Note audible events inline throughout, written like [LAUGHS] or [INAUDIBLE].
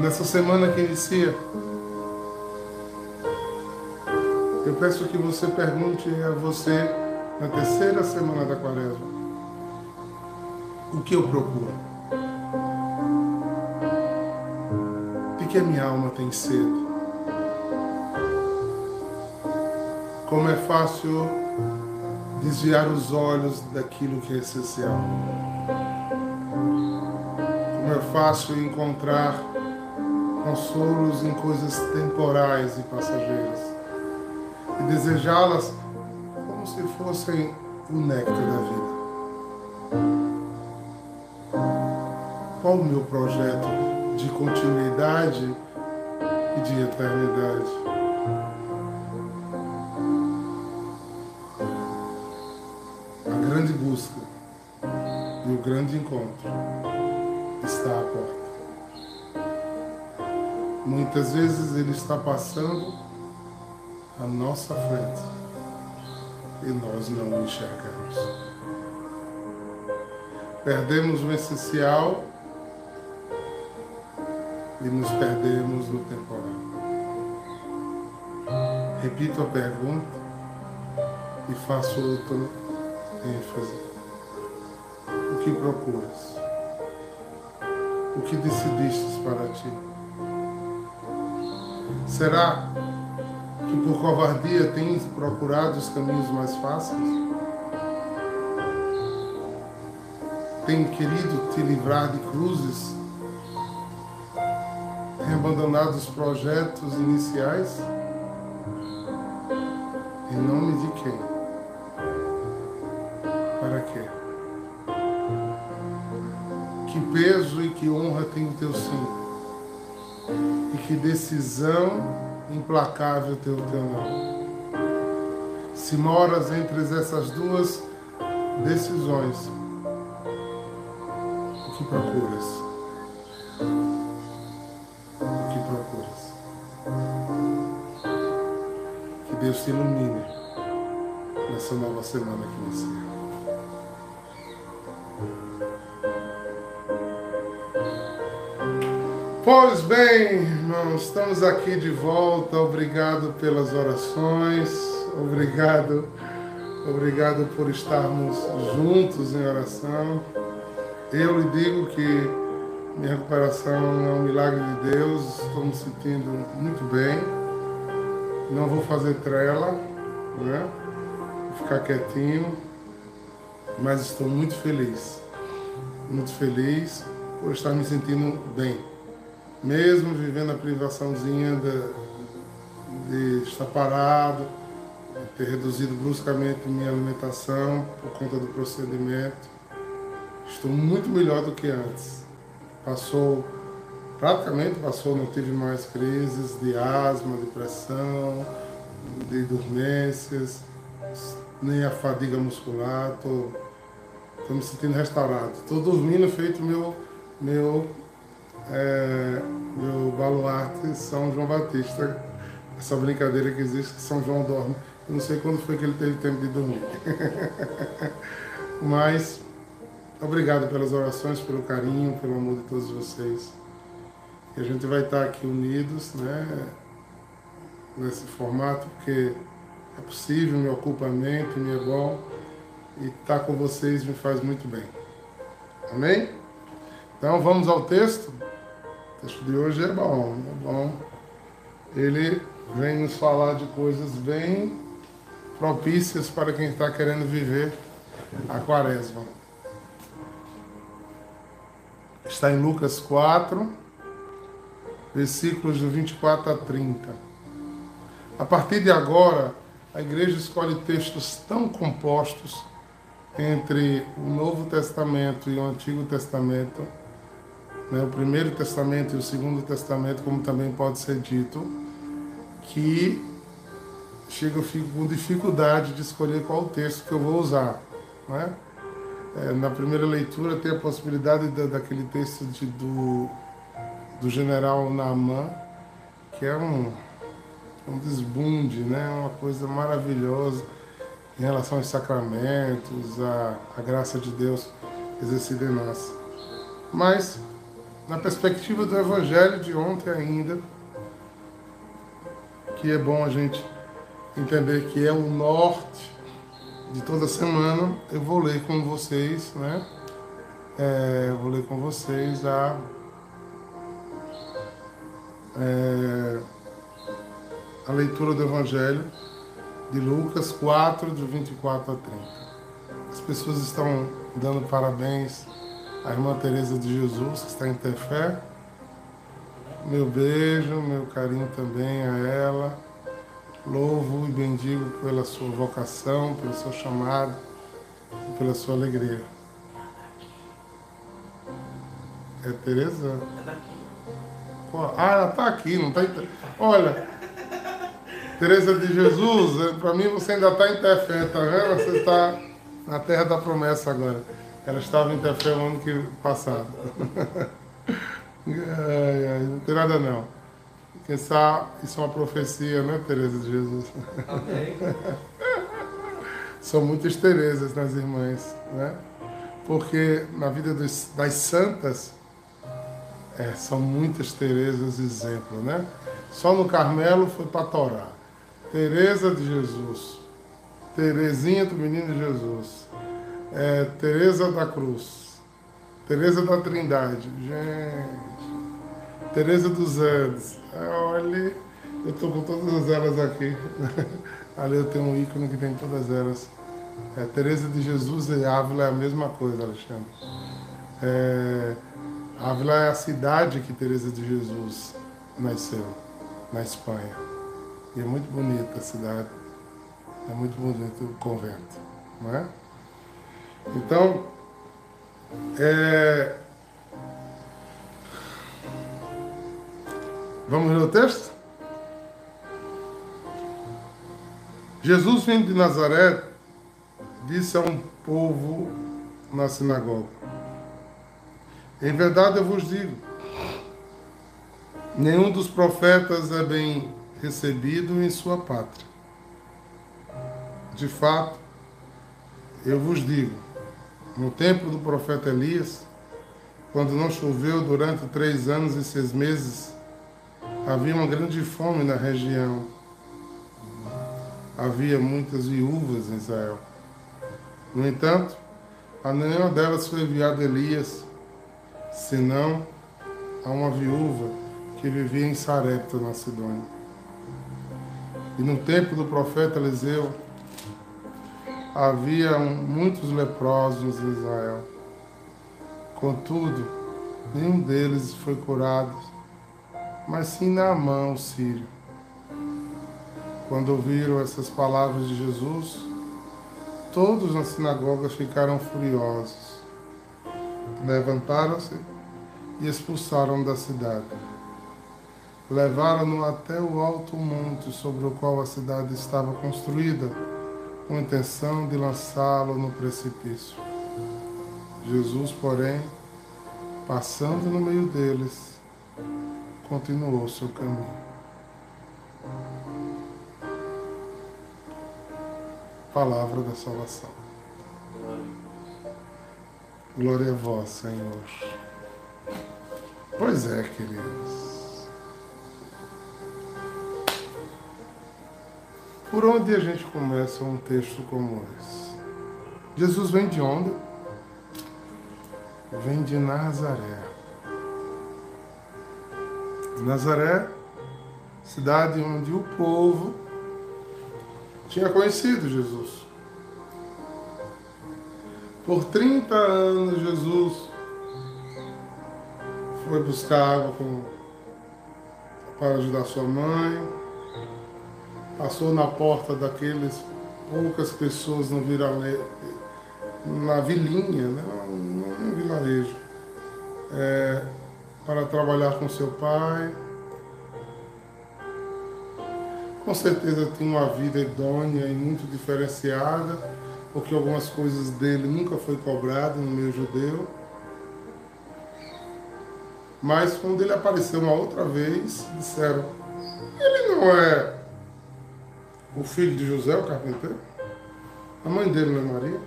nessa semana que inicia, eu peço que você pergunte a você, na terceira semana da quaresma, o que eu procuro? De que a minha alma tem sede? Como é fácil desviar os olhos daquilo que é essencial. Como é fácil encontrar consolos em coisas temporais e passageiras e desejá-las como se fossem o néctar da vida. Qual o meu projeto de continuidade e de eternidade? Muitas vezes ele está passando à nossa frente e nós não o enxergamos. Perdemos o essencial e nos perdemos no temporal. Repito a pergunta e faço outra ênfase. O que procuras? O que decidistes para ti? Será que por covardia tens procurado os caminhos mais fáceis? Tem querido te livrar de cruzes? Tem abandonado os projetos iniciais? Em nome de quem? Para quê? Que peso e que honra tem o teu sim? Que decisão implacável teu teu não. Se moras entre essas duas decisões, o que procuras? O que procuras? Que Deus te ilumine nessa nova semana que inicia. Pois bem, irmãos, estamos aqui de volta. Obrigado pelas orações. Obrigado, obrigado por estarmos juntos em oração. Eu lhe digo que minha recuperação é um milagre de Deus. Estou me sentindo muito bem. Não vou fazer trela, né? Vou ficar quietinho, mas estou muito feliz. Muito feliz por estar me sentindo bem mesmo vivendo a privaçãozinha de, de estar parado, de ter reduzido bruscamente minha alimentação por conta do procedimento, estou muito melhor do que antes. Passou, praticamente passou, não tive mais crises de asma, de pressão, de dormências, nem a fadiga muscular, estou me sentindo restaurado. Estou dormindo feito meu, meu é, do baluarte São João Batista, essa brincadeira que existe que São João dorme. Eu não sei quando foi que ele teve tempo de dormir. [LAUGHS] Mas obrigado pelas orações, pelo carinho, pelo amor de todos vocês. E a gente vai estar aqui unidos, né? Nesse formato, porque é possível, me ocupa a mente, me é bom. E estar com vocês me faz muito bem. Amém? Então vamos ao texto. O texto de hoje é bom, é bom. Ele vem nos falar de coisas bem propícias para quem está querendo viver a quaresma. Está em Lucas 4, versículos do 24 a 30. A partir de agora, a igreja escolhe textos tão compostos entre o Novo Testamento e o Antigo Testamento né, o Primeiro Testamento e o Segundo Testamento, como também pode ser dito, que chega com dificuldade de escolher qual texto que eu vou usar. Né? É, na primeira leitura tem a possibilidade da, daquele texto de, do, do general Naaman, que é um, um desbunde, né? uma coisa maravilhosa em relação aos sacramentos, a, a graça de Deus exercida em nós. Mas na perspectiva do Evangelho de ontem ainda, que é bom a gente entender que é o norte de toda semana, eu vou ler com vocês, né? É, vou ler com vocês a, é, a leitura do Evangelho de Lucas 4, de 24 a 30. As pessoas estão dando parabéns à irmã Teresa de Jesus, que está em ter fé. Meu beijo, meu carinho também a ela. Louvo e bendigo pela sua vocação, pelo seu chamado e pela sua alegria. É Tereza? É. Ah, ela está aqui, não está. Olha, Tereza de Jesus, é, para mim você ainda está em Tefé, tá vendo? Você está na terra da promessa agora. Ela estava em Tefé o ano que passado. [LAUGHS] ai, ai, não tem nada não. Isso é uma profecia, né, Tereza de Jesus? Amém. [LAUGHS] São muitas Terezas nas irmãs, né? Porque na vida dos, das santas é, são muitas Terezas exemplo, né? Só no Carmelo foi para Torá. Teresa de Jesus, Terezinha do Menino Jesus, é, Teresa da Cruz, Teresa da Trindade, gente, Teresa dos Andes, é, olha, eu estou com todas elas aqui, [LAUGHS] ali eu tenho um ícone que tem todas elas. É, Teresa de Jesus e Ávila é a mesma coisa, Alexandre. É, Ávila é a cidade que Teresa de Jesus nasceu, na Espanha. E é muito bonita a cidade. É muito bonito o convento, não é? Então, é... vamos ler o texto? Jesus, vindo de Nazaré, disse a um povo na sinagoga: Em verdade eu vos digo, nenhum dos profetas é bem recebido em sua pátria. De fato, eu vos digo, no tempo do profeta Elias, quando não choveu durante três anos e seis meses, havia uma grande fome na região. Havia muitas viúvas em Israel. No entanto, a nenhuma delas foi enviado Elias, senão a uma viúva que vivia em Sarepta, na Sidônia. E no tempo do profeta Eliseu, havia muitos leprosos em Israel. Contudo, nenhum deles foi curado, mas sim Naamã, o sírio. Quando ouviram essas palavras de Jesus, todos na sinagoga ficaram furiosos. Levantaram-se e expulsaram da cidade levaram-no até o alto monte sobre o qual a cidade estava construída, com a intenção de lançá-lo no precipício. Jesus, porém, passando no meio deles, continuou seu caminho. Palavra da salvação. Glória a vós, Senhor. Pois é, queridos. Por onde a gente começa um texto como esse? Jesus vem de onde? Vem de Nazaré. Nazaré, cidade onde o povo tinha conhecido Jesus. Por 30 anos, Jesus foi buscar água para ajudar sua mãe, passou na porta daqueles poucas pessoas no virale, na vilinha, né? no vilarejo, é, para trabalhar com seu pai. Com certeza tinha uma vida idônea e muito diferenciada, porque algumas coisas dele nunca foi cobrado no meio judeu. Mas quando ele apareceu uma outra vez, disseram, ele não é o filho de José, o carpinteiro. A mãe dele não é Maria.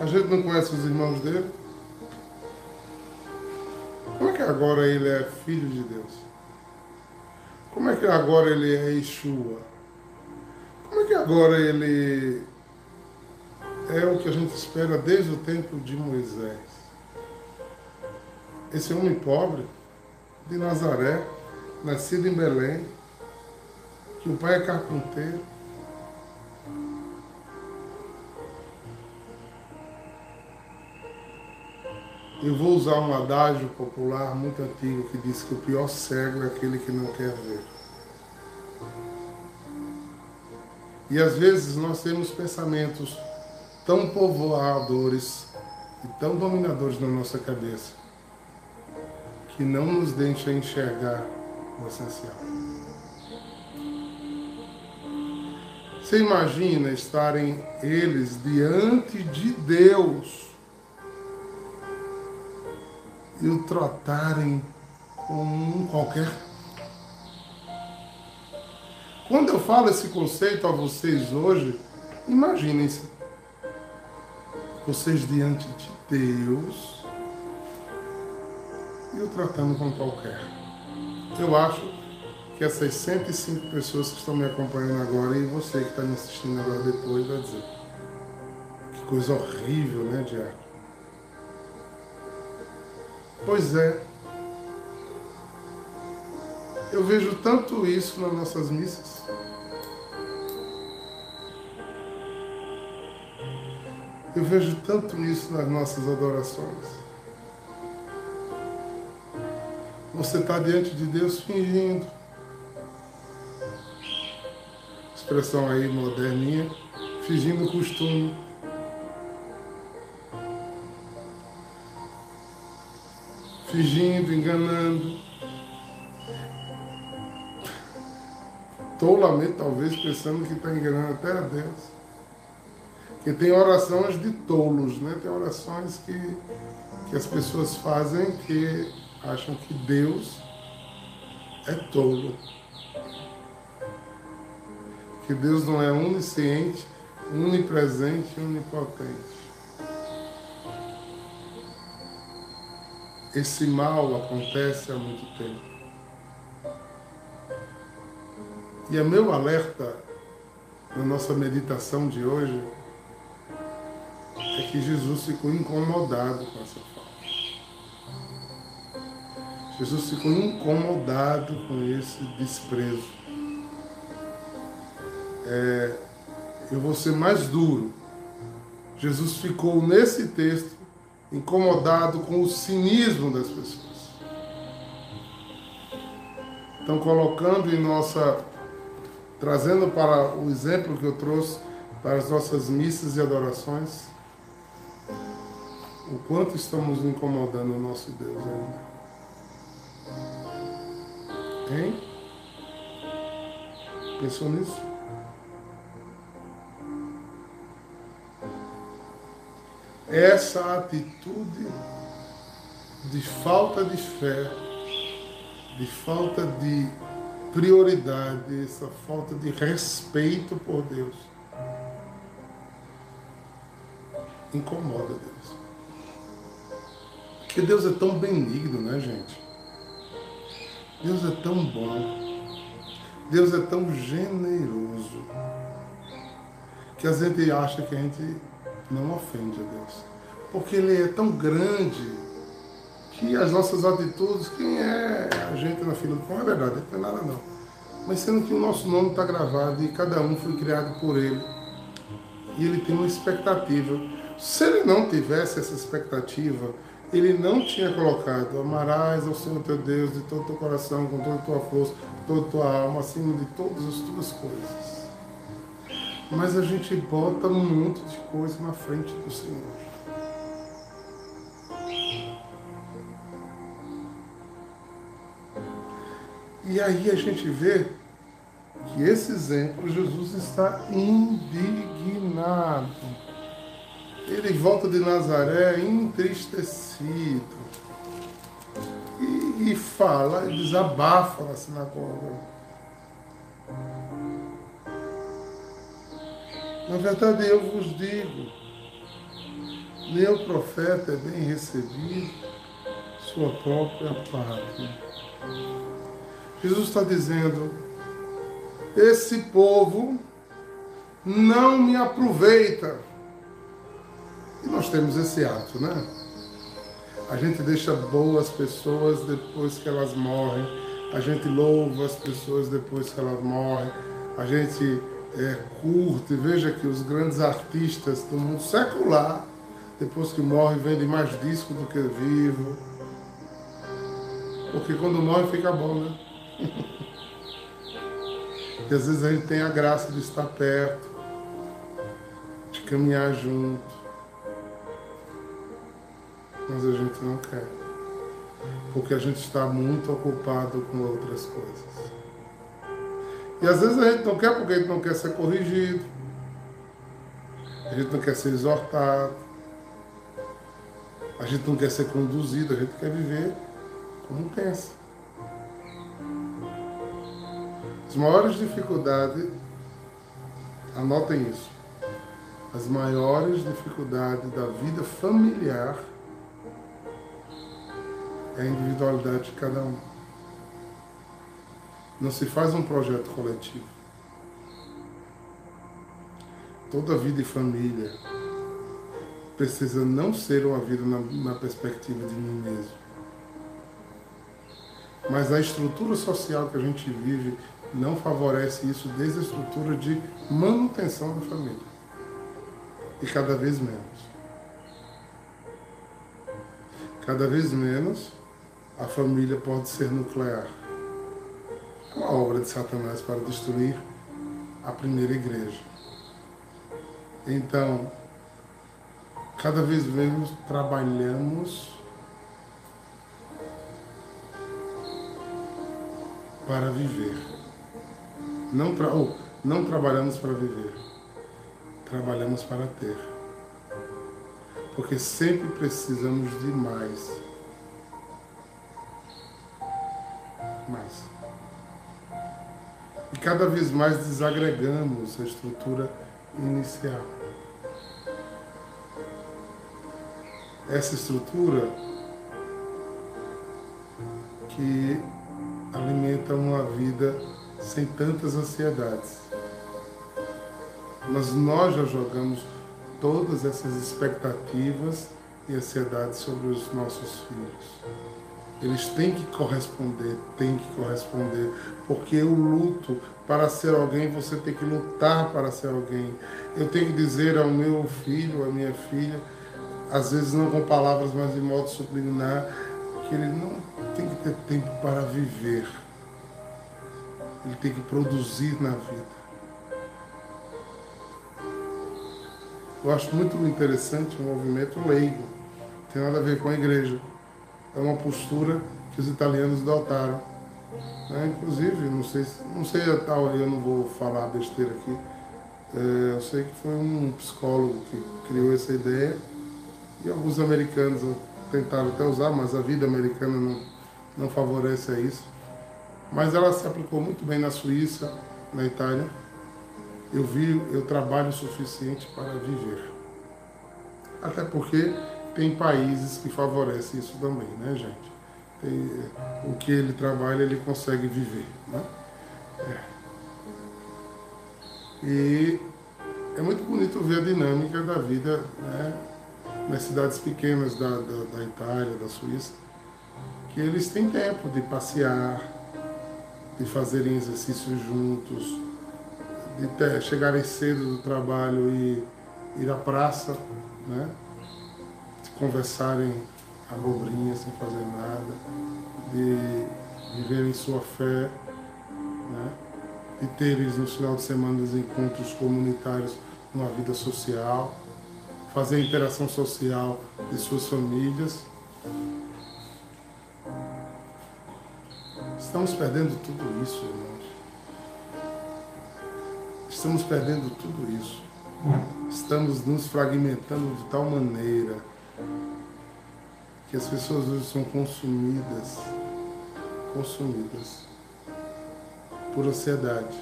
A gente não conhece os irmãos dele. Como é que agora ele é filho de Deus? Como é que agora ele é Yeshua? Como é que agora ele é o que a gente espera desde o tempo de Moisés? Esse homem pobre de Nazaré, nascido em Belém, que o pai é carpinteiro, Eu vou usar um adágio popular muito antigo que diz que o pior cego é aquele que não quer ver. E às vezes nós temos pensamentos tão povoadores e tão dominadores na nossa cabeça que não nos deixa enxergar o essencial. Você imagina estarem eles diante de Deus e o tratarem como qualquer. Quando eu falo esse conceito a vocês hoje, imaginem-se vocês diante de Deus e o tratando como qualquer. Eu acho que essas 105 pessoas que estão me acompanhando agora e você que está me assistindo agora depois vai dizer que coisa horrível, né, Diário? Pois é. Eu vejo tanto isso nas nossas missas. Eu vejo tanto isso nas nossas adorações. Você está diante de Deus fingindo. Expressão aí moderninha, fingindo costume. Fingindo, enganando. Tolamente, talvez, pensando que está enganando até a Deus. Porque tem orações de tolos, né? Tem orações que, que as pessoas fazem que acham que Deus é tolo. Que Deus não é onisciente, onipresente onipotente. Esse mal acontece há muito tempo. E é meu alerta na nossa meditação de hoje é que Jesus ficou incomodado com essa falta. Jesus ficou incomodado com esse desprezo. É, eu vou ser mais duro. Jesus ficou nesse texto incomodado com o cinismo das pessoas. Então, colocando em nossa. trazendo para o exemplo que eu trouxe para as nossas missas e adorações, o quanto estamos incomodando o nosso Deus ainda. Hein? Pensou nisso? Essa atitude de falta de fé, de falta de prioridade, essa falta de respeito por Deus, incomoda Deus. Porque Deus é tão benigno, né, gente? Deus é tão bom. Deus é tão generoso que a gente acha que a gente não ofende a Deus. Porque Ele é tão grande que as nossas atitudes, quem é a gente na fila do pão, é verdade, não tem nada não. Mas sendo que o nosso nome está gravado e cada um foi criado por Ele. E Ele tem uma expectativa. Se Ele não tivesse essa expectativa, Ele não tinha colocado amarás ao Senhor teu Deus de todo o teu coração, com toda a tua força, toda a tua alma, acima de todas as tuas coisas mas a gente bota um monte de coisa na frente do Senhor. E aí a gente vê que esse exemplo, Jesus está indignado. Ele volta de Nazaré entristecido. E, e fala, e desabafa na sinagoga. Na verdade, eu vos digo: o profeta é bem recebido sua própria pátria. Jesus está dizendo: esse povo não me aproveita. E nós temos esse ato, né? A gente deixa boas pessoas depois que elas morrem. A gente louva as pessoas depois que elas morrem. A gente é, curte. Veja que os grandes artistas do mundo secular, depois que morrem, vendem mais disco do que vivo. Porque quando morre fica bom, né? [LAUGHS] e às vezes a gente tem a graça de estar perto, de caminhar junto. Mas a gente não quer. Porque a gente está muito ocupado com outras coisas. E às vezes a gente não quer porque a gente não quer ser corrigido. A gente não quer ser exortado. A gente não quer ser conduzido, a gente quer viver como pensa. As maiores dificuldades, anotem isso, as maiores dificuldades da vida familiar é a individualidade de cada um. Não se faz um projeto coletivo. Toda vida e família precisa não ser uma vida na, na perspectiva de mim mesmo. Mas a estrutura social que a gente vive não favorece isso desde a estrutura de manutenção da família. E cada vez menos. Cada vez menos a família pode ser nuclear. Uma obra de Satanás para destruir a primeira igreja. Então, cada vez menos trabalhamos para viver. Não, tra oh, não trabalhamos para viver, trabalhamos para ter. Porque sempre precisamos de mais. Mais. E cada vez mais desagregamos a estrutura inicial. Essa estrutura que alimenta uma vida sem tantas ansiedades. Mas nós já jogamos todas essas expectativas e ansiedades sobre os nossos filhos. Eles têm que corresponder, têm que corresponder, porque o luto para ser alguém, você tem que lutar para ser alguém. Eu tenho que dizer ao meu filho, à minha filha, às vezes não com palavras, mas de modo subliminar, que ele não tem que ter tempo para viver ele tem que produzir na vida. Eu acho muito interessante o movimento leigo. Tem nada a ver com a igreja. É uma postura que os italianos adotaram. Né? Inclusive, não sei, não sei a tal, eu não vou falar besteira aqui. É, eu sei que foi um psicólogo que criou essa ideia e alguns americanos tentaram até usar, mas a vida americana não, não favorece a isso mas ela se aplicou muito bem na Suíça, na Itália. Eu vi, eu trabalho o suficiente para viver. Até porque tem países que favorecem isso também, né, gente? Tem, o que ele trabalha, ele consegue viver, né? É. E é muito bonito ver a dinâmica da vida né, nas cidades pequenas da, da, da Itália, da Suíça, que eles têm tempo de passear, de fazerem exercícios juntos, de ter, chegarem cedo do trabalho e ir à praça, né? Conversarem abobrinha sem fazer nada, de viverem sua fé, né? de terem no final de semana os encontros comunitários numa vida social, fazer a interação social de suas famílias Estamos perdendo tudo isso, irmãos. Estamos perdendo tudo isso. Estamos nos fragmentando de tal maneira que as pessoas hoje são consumidas, consumidas por ansiedade.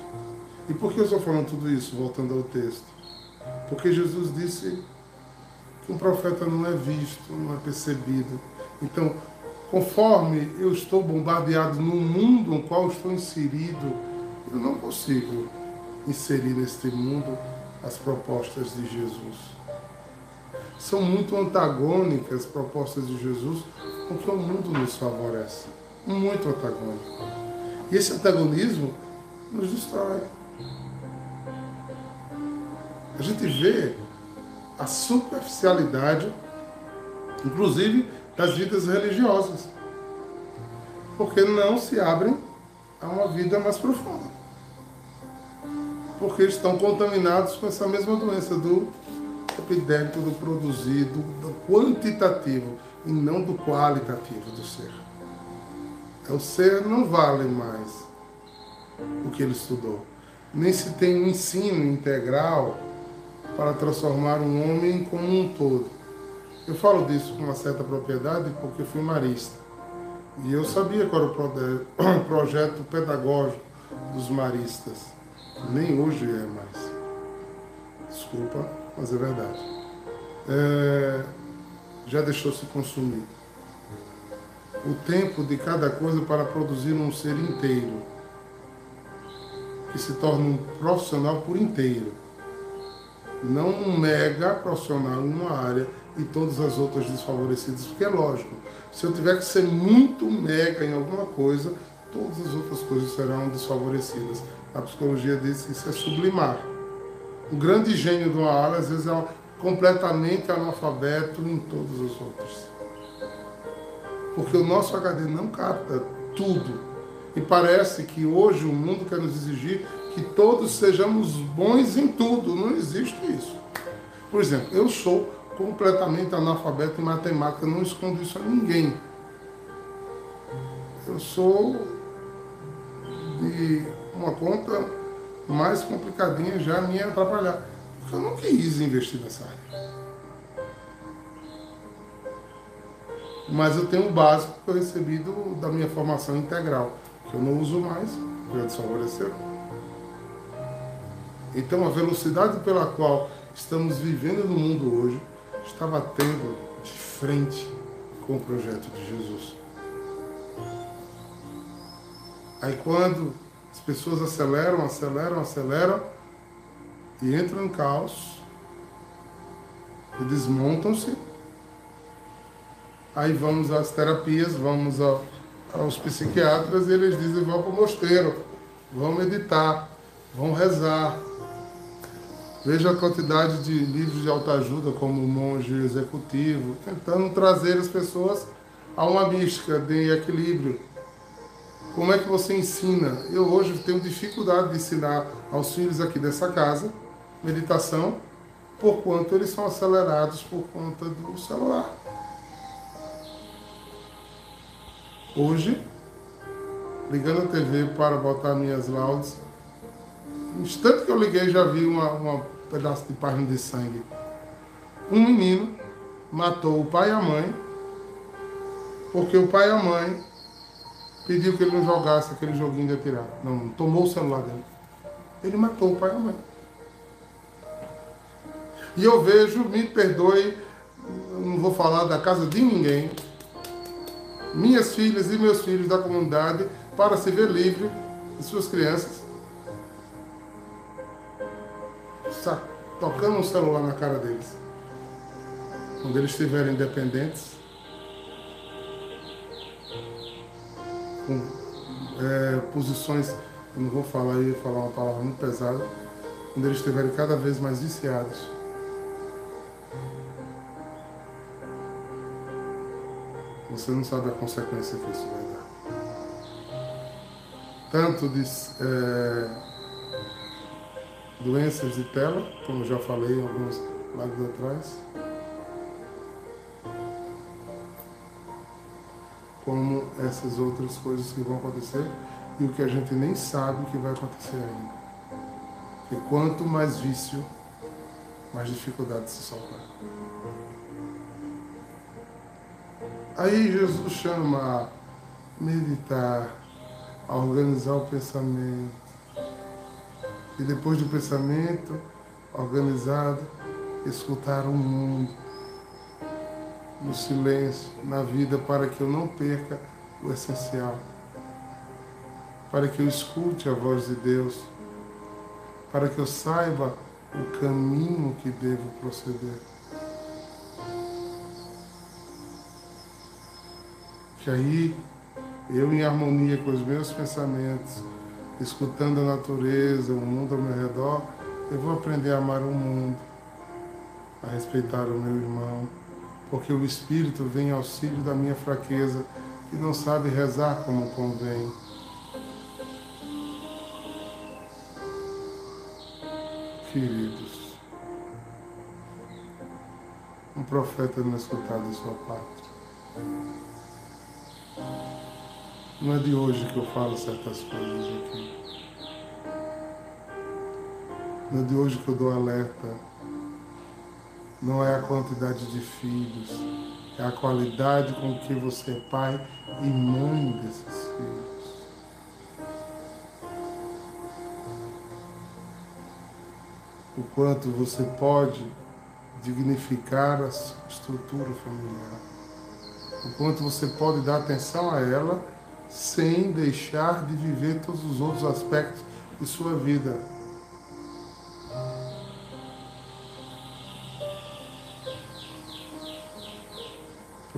E por que eu estou falando tudo isso, voltando ao texto? Porque Jesus disse que um profeta não é visto, não é percebido. Então, conforme eu estou bombardeado no mundo no qual estou inserido, eu não consigo inserir neste mundo as propostas de Jesus. São muito antagônicas as propostas de Jesus com que o mundo nos favorece. Muito antagônico. E esse antagonismo nos destrói. A gente vê a superficialidade, inclusive das vidas religiosas, porque não se abrem a uma vida mais profunda. Porque estão contaminados com essa mesma doença do epidêmico, do produzido, do quantitativo e não do qualitativo do ser. É, o ser não vale mais o que ele estudou. Nem se tem um ensino integral para transformar um homem como um todo. Eu falo disso com uma certa propriedade porque fui marista. E eu sabia qual era o [COUGHS] projeto pedagógico dos maristas. Nem hoje é mais. Desculpa, mas é verdade. É, já deixou-se consumir. O tempo de cada coisa para produzir um ser inteiro, que se torna um profissional por inteiro. Não um mega profissional em uma área e todas as outras desfavorecidas, porque é lógico, se eu tiver que ser muito mega em alguma coisa, todas as outras coisas serão desfavorecidas. A psicologia diz que isso é sublimar. O grande gênio uma área, às vezes, é completamente analfabeto em todas as outras. Porque o nosso HD não capta tudo. E parece que hoje o mundo quer nos exigir que todos sejamos bons em tudo. Não existe isso. Por exemplo, eu sou completamente analfabeto em matemática, não escondo isso a ninguém. Eu sou de uma conta mais complicadinha já me atrapalhar. Porque eu não quis investir nessa área. Mas eu tenho o básico que eu recebi do, da minha formação integral, que eu não uso mais, já desfavoreceu. Então a velocidade pela qual estamos vivendo no mundo hoje está batendo de frente com o projeto de Jesus. Aí quando as pessoas aceleram, aceleram, aceleram e entram em caos. E desmontam-se, aí vamos às terapias, vamos ao, aos psiquiatras e eles dizem vão para o mosteiro, vão meditar, vão rezar, Veja a quantidade de livros de autoajuda, como o Monge Executivo, tentando trazer as pessoas a uma mística de equilíbrio. Como é que você ensina? Eu hoje tenho dificuldade de ensinar aos filhos aqui dessa casa meditação, por quanto eles são acelerados por conta do celular. Hoje, ligando a TV para botar minhas laudes, no instante que eu liguei já vi uma, uma pedaço de página de sangue. Um menino matou o pai e a mãe, porque o pai e a mãe pediu que ele não jogasse aquele joguinho de atirar. Não, tomou o celular dele. Ele matou o pai e a mãe. E eu vejo, me perdoe, não vou falar da casa de ninguém, minhas filhas e meus filhos da comunidade, para se ver livre de suas crianças, tocando um celular na cara deles. Quando eles estiverem independentes, com é, posições, eu não vou falar aí, falar uma palavra muito pesada, quando eles estiverem cada vez mais viciados. Você não sabe a consequência que isso vai dar. Tanto de é, doenças de tela, como já falei alguns lives atrás, como essas outras coisas que vão acontecer e o que a gente nem sabe que vai acontecer ainda. E quanto mais vício, mais dificuldade de se soltar. Aí Jesus chama a meditar, a organizar o pensamento, e depois do pensamento organizado, escutar o mundo. No silêncio, na vida, para que eu não perca o essencial, para que eu escute a voz de Deus, para que eu saiba o caminho que devo proceder. Que aí, eu em harmonia com os meus pensamentos, escutando a natureza, o mundo ao meu redor, eu vou aprender a amar o mundo, a respeitar o meu irmão, porque o Espírito vem em auxílio da minha fraqueza e não sabe rezar como convém. Queridos, um profeta não é escutado em sua pátria. Não é de hoje que eu falo certas coisas aqui. Não é de hoje que eu dou alerta. Não é a quantidade de filhos, é a qualidade com que você é pai e mãe desses filhos. O quanto você pode dignificar a estrutura familiar. O quanto você pode dar atenção a ela sem deixar de viver todos os outros aspectos de sua vida.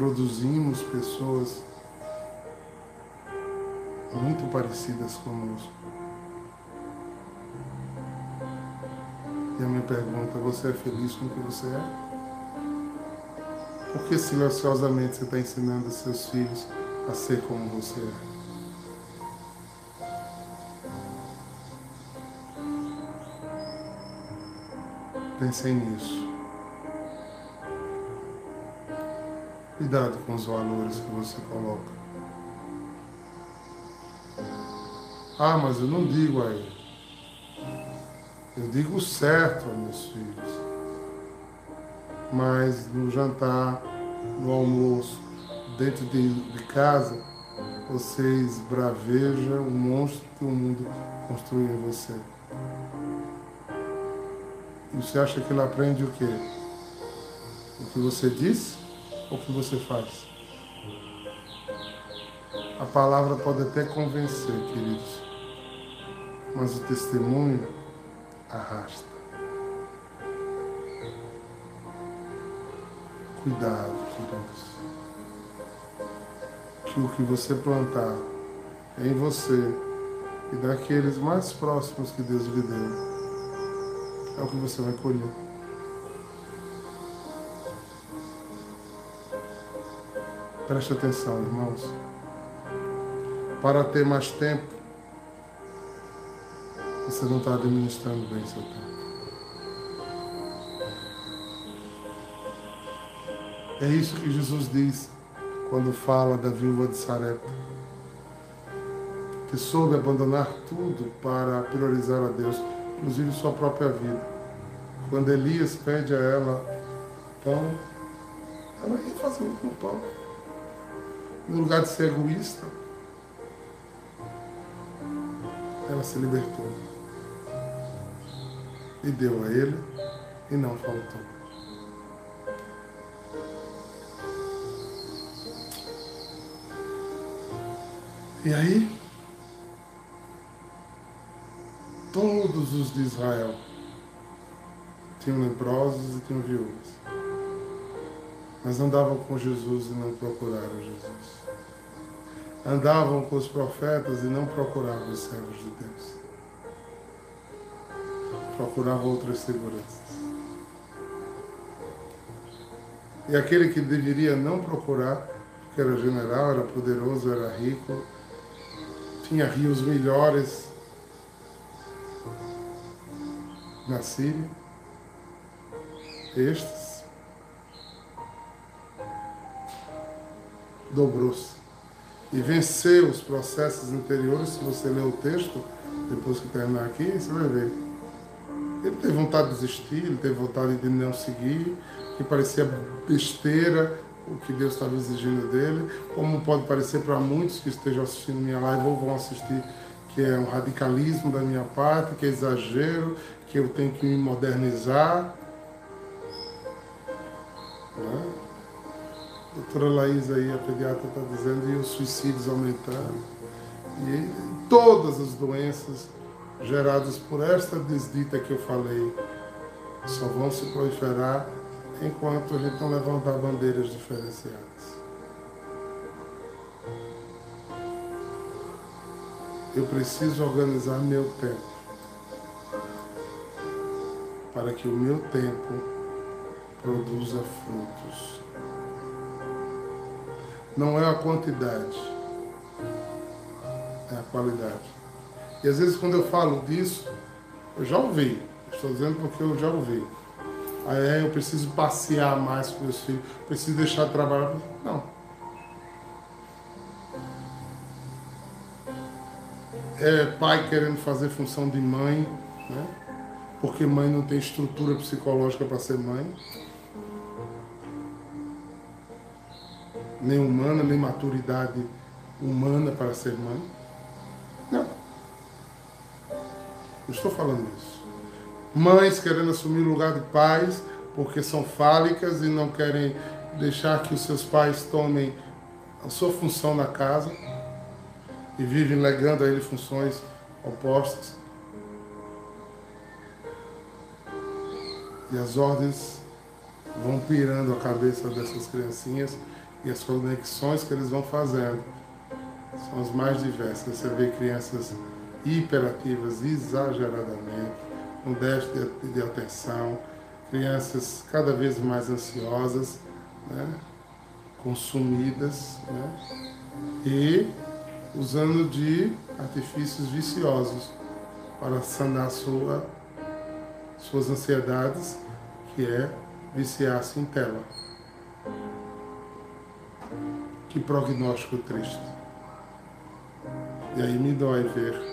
Produzimos pessoas muito parecidas conosco. E a minha pergunta, você é feliz com o que você é? Por que silenciosamente você está ensinando seus filhos a ser como você é. Pensei nisso. Cuidado com os valores que você coloca. Ah, mas eu não digo a ele. Eu digo certo aos meus filhos. Mas no jantar, no almoço, dentro de, de casa, vocês bravejam o monstro que o mundo construiu em você. E você acha que ele aprende o quê? O que você ou o que você faz? A palavra pode até convencer, queridos, mas o testemunho arrasta. Cuidado, queridos que o que você plantar em você e daqueles mais próximos que Deus lhe deu é o que você vai colher. Preste atenção, irmãos. Para ter mais tempo, você não está administrando bem seu tempo. É isso que Jesus diz quando fala da viúva de Sarepta, que soube abandonar tudo para priorizar a Deus, inclusive sua própria vida. Quando Elias pede a ela pão, ela ia fazer com o pão. No lugar de ser egoísta, ela se libertou. E deu a ele e não faltou. E aí, todos os de Israel tinham leprosos e tinham viúvas. Mas andavam com Jesus e não procuraram Jesus. Andavam com os profetas e não procuravam os servos de Deus. Procuravam outras seguranças. E aquele que deveria não procurar, porque era general, era poderoso, era rico, tinha rios melhores na Síria. Estes dobrou-se e venceu os processos interiores. Se você ler o texto, depois que terminar aqui, você vai ver. Ele teve vontade de desistir, ele teve vontade de não seguir, que parecia besteira, o que Deus estava exigindo dele, como pode parecer para muitos que estejam assistindo minha live ou vão assistir, que é um radicalismo da minha parte, que é exagero, que eu tenho que me modernizar. Né? A doutora Laís aí, a pediatra, está dizendo, e os suicídios aumentando. E todas as doenças geradas por esta desdita que eu falei só vão se proliferar enquanto a gente não levantar bandeiras diferenciadas. Eu preciso organizar meu tempo para que o meu tempo produza frutos. Não é a quantidade, é a qualidade. E às vezes quando eu falo disso, eu já ouvi. Estou dizendo porque eu já ouvi. Aí é, eu preciso passear mais com meus filhos, preciso deixar de trabalhar. Não. É pai querendo fazer função de mãe, né? porque mãe não tem estrutura psicológica para ser mãe. Nem humana, nem maturidade humana para ser mãe. Não. Não estou falando isso. Mães querendo assumir o lugar de pais porque são fálicas e não querem deixar que os seus pais tomem a sua função na casa e vivem legando a ele funções opostas. E as ordens vão pirando a cabeça dessas criancinhas e as conexões que eles vão fazendo são as mais diversas. Você vê crianças hiperativas exageradamente, com déficit de atenção, crianças cada vez mais ansiosas, né? consumidas, né? e usando de artifícios viciosos para sanar sua, suas ansiedades, que é viciar-se em tela. Que prognóstico triste. E aí me dói ver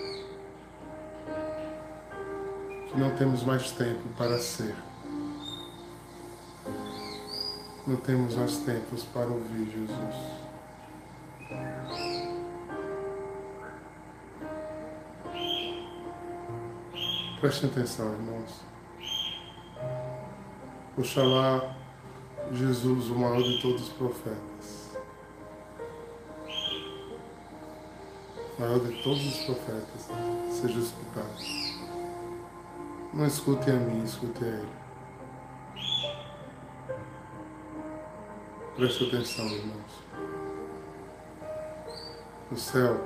não temos mais tempo para ser. Não temos mais tempos para ouvir Jesus. Prestem atenção, irmãos. Oxalá Jesus, o maior de todos os profetas, maior de todos os profetas, seja escutado. Não escute a mim, escute a Ele. Preste atenção, irmãos. O céu,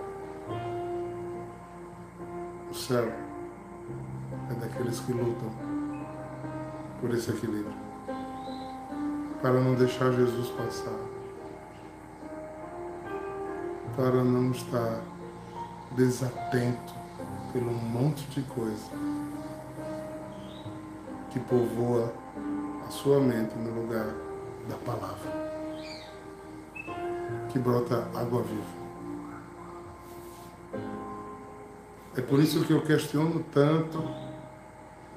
o céu é daqueles que lutam por esse equilíbrio, para não deixar Jesus passar, para não estar desatento pelo monte de coisa que povoa a sua mente no lugar da palavra, que brota água viva. É por isso que eu questiono tanto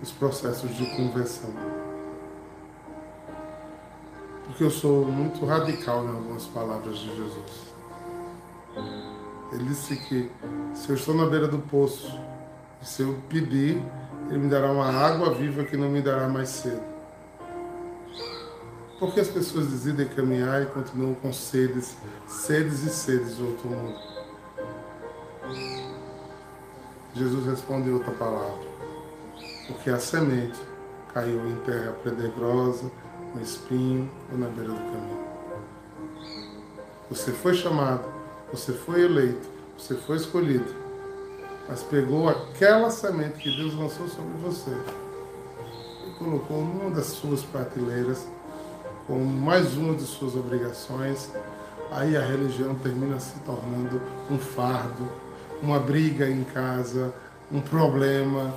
os processos de conversão. Porque eu sou muito radical em algumas palavras de Jesus. Ele disse que se eu estou na beira do poço, se eu pedir, ele me dará uma água viva que não me dará mais sede. Porque as pessoas decidem caminhar e continuam com sedes, sedes e sedes do outro mundo. Jesus responde outra palavra. Porque a semente caiu em terra pedregosa, no espinho ou na beira do caminho. Você foi chamado, você foi eleito, você foi escolhido mas pegou aquela semente que Deus lançou sobre você e colocou numa das suas prateleiras como mais uma de suas obrigações. Aí a religião termina se tornando um fardo, uma briga em casa, um problema,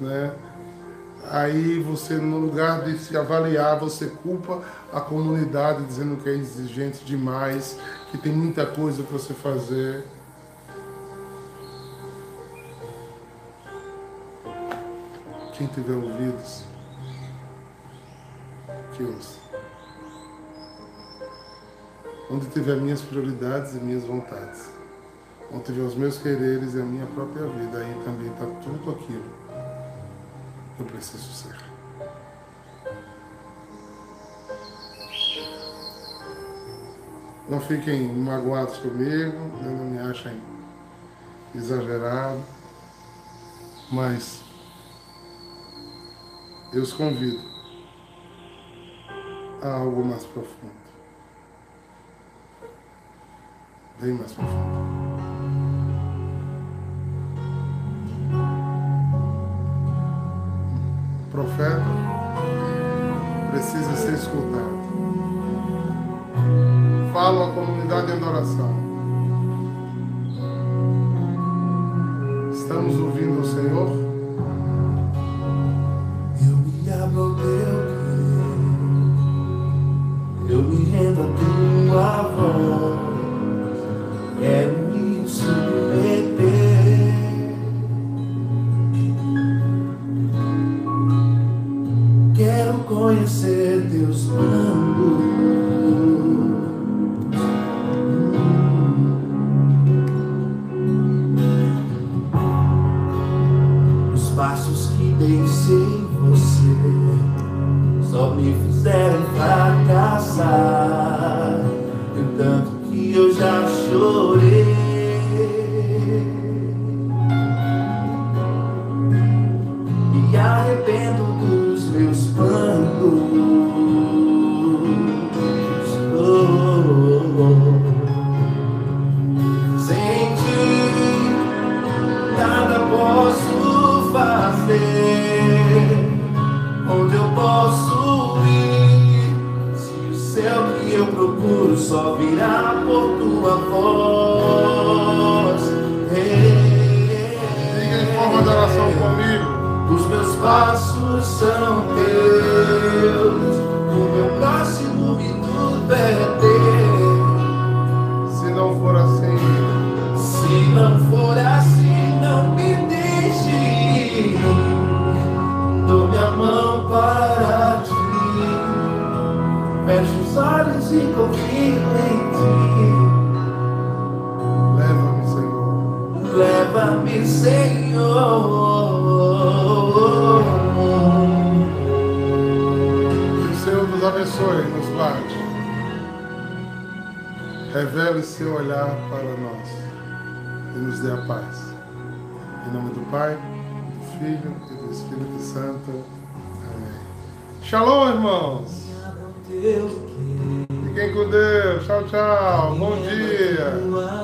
né? Aí você, no lugar de se avaliar, você culpa a comunidade dizendo que é exigente demais, que tem muita coisa para você fazer. Quem tiver ouvidos, que ouça. Onde tiver minhas prioridades e minhas vontades, onde tiver os meus quereres e a minha própria vida, aí também está tudo aquilo que eu preciso ser. Não fiquem magoados comigo, não me achem exagerado, mas eu os convido a algo mais profundo. Bem mais profundo. profeta precisa ser escutado. Falo à comunidade em adoração. Estamos ouvindo o Senhor? Onde eu posso ir? Se o céu que eu procuro só virá por tua voz. Diga em forma de oração comigo. Os meus passos são teus, o meu próximo minuto é teu. E confio em leva-me, Senhor. ti. Leva-me, Senhor. Que o Senhor nos abençoe, nos guarde. Revele seu olhar para nós e nos dê a paz. Em nome do Pai, do Filho e do Espírito Santo. Amém. Shalom, irmãos. Fiquem com Deus. Tchau, tchau. Bom dia.